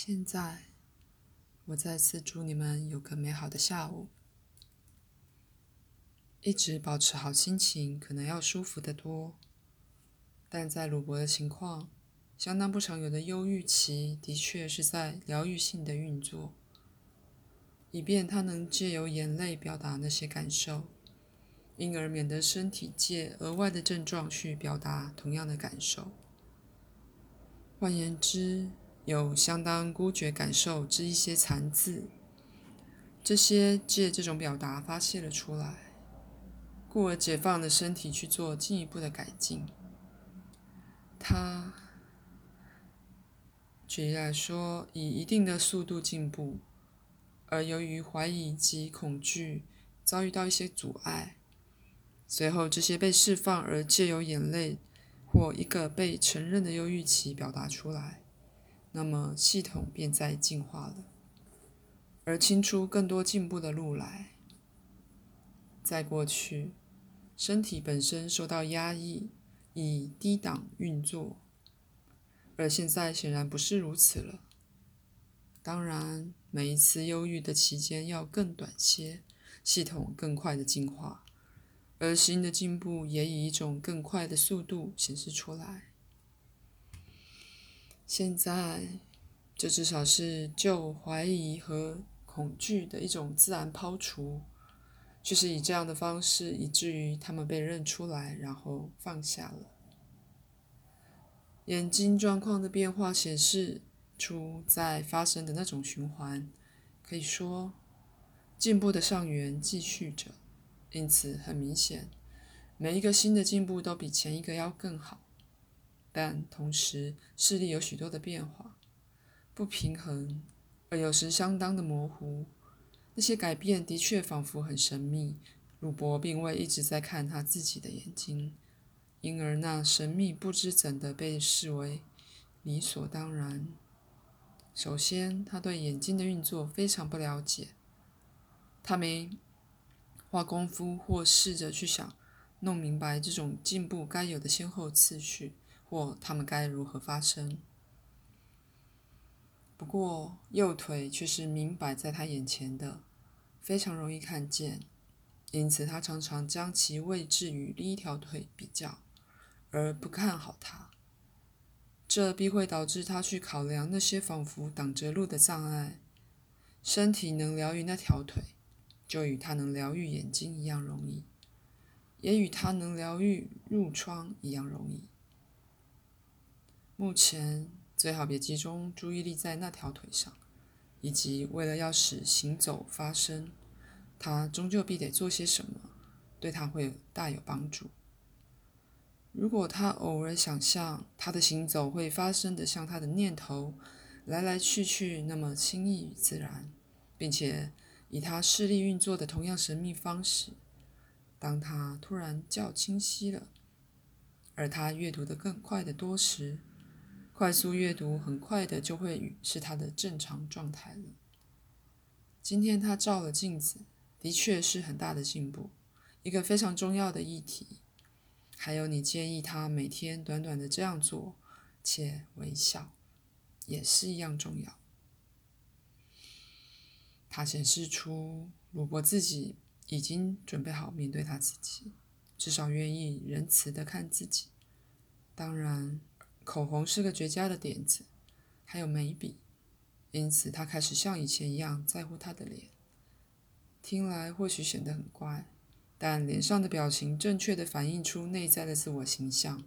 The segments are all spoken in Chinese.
现在，我再次祝你们有个美好的下午。一直保持好心情，可能要舒服得多。但在鲁伯的情况，相当不常有的忧郁期，的确是在疗愈性的运作，以便他能借由眼泪表达那些感受，因而免得身体借额外的症状去表达同样的感受。换言之，有相当孤绝感受之一些残字，这些借这种表达发泄了出来，故而解放了身体去做进一步的改进。他举例来说，以一定的速度进步，而由于怀疑及恐惧遭遇到一些阻碍，随后这些被释放，而借由眼泪或一个被承认的忧郁期表达出来。那么系统便在进化了，而清出更多进步的路来。在过去，身体本身受到压抑，以低档运作，而现在显然不是如此了。当然，每一次忧郁的期间要更短些，系统更快的进化，而新的进步也以一种更快的速度显示出来。现在，这至少是就怀疑和恐惧的一种自然抛除，却是以这样的方式，以至于他们被认出来，然后放下了。眼睛状况的变化显示出在发生的那种循环，可以说进步的上缘继续着，因此很明显，每一个新的进步都比前一个要更好。但同时，视力有许多的变化，不平衡，而有时相当的模糊。那些改变的确仿佛很神秘。鲁伯并未一直在看他自己的眼睛，因而那神秘不知怎的被视为理所当然。首先，他对眼睛的运作非常不了解，他没花功夫或试着去想弄明白这种进步该有的先后次序。或他们该如何发生？不过右腿却是明摆在他眼前的，非常容易看见，因此他常常将其位置与另一条腿比较，而不看好它。这必会导致他去考量那些仿佛挡着路的障碍。身体能疗愈那条腿，就与他能疗愈眼睛一样容易，也与他能疗愈褥疮一样容易。目前最好别集中注意力在那条腿上，以及为了要使行走发生，他终究必得做些什么，对他会大有帮助。如果他偶尔想象他的行走会发生的像他的念头来来去去那么轻易与自然，并且以他视力运作的同样神秘方式，当他突然较清晰了，而他阅读的更快的多时，快速阅读很快的就会是他的正常状态了。今天他照了镜子，的确是很大的进步，一个非常重要的议题。还有你建议他每天短短的这样做，且微笑，也是一样重要。他显示出鲁伯自己已经准备好面对他自己，至少愿意仁慈的看自己。当然。口红是个绝佳的点子，还有眉笔，因此他开始像以前一样在乎他的脸。听来或许显得很怪，但脸上的表情正确的反映出内在的自我形象。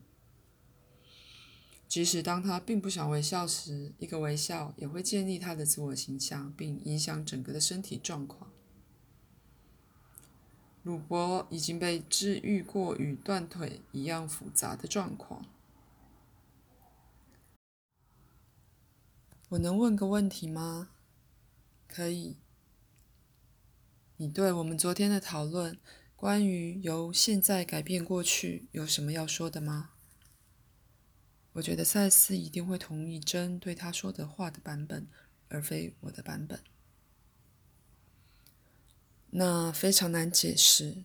即使当他并不想微笑时，一个微笑也会建立他的自我形象，并影响整个的身体状况。鲁伯已经被治愈过与断腿一样复杂的状况。我能问个问题吗？可以。你对我们昨天的讨论，关于由现在改变过去，有什么要说的吗？我觉得赛斯一定会同意真对他说的话的版本，而非我的版本。那非常难解释，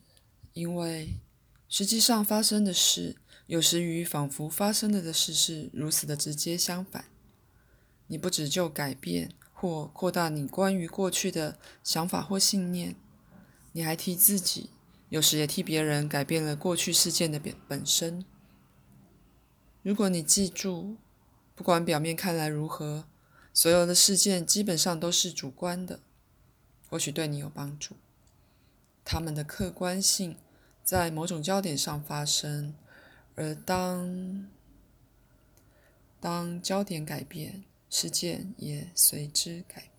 因为实际上发生的事，有时与仿佛发生了的事是如此的直接相反。你不只就改变或扩大你关于过去的想法或信念，你还替自己，有时也替别人改变了过去事件的本本身。如果你记住，不管表面看来如何，所有的事件基本上都是主观的，或许对你有帮助。他们的客观性在某种焦点上发生，而当当焦点改变，事件也随之改变。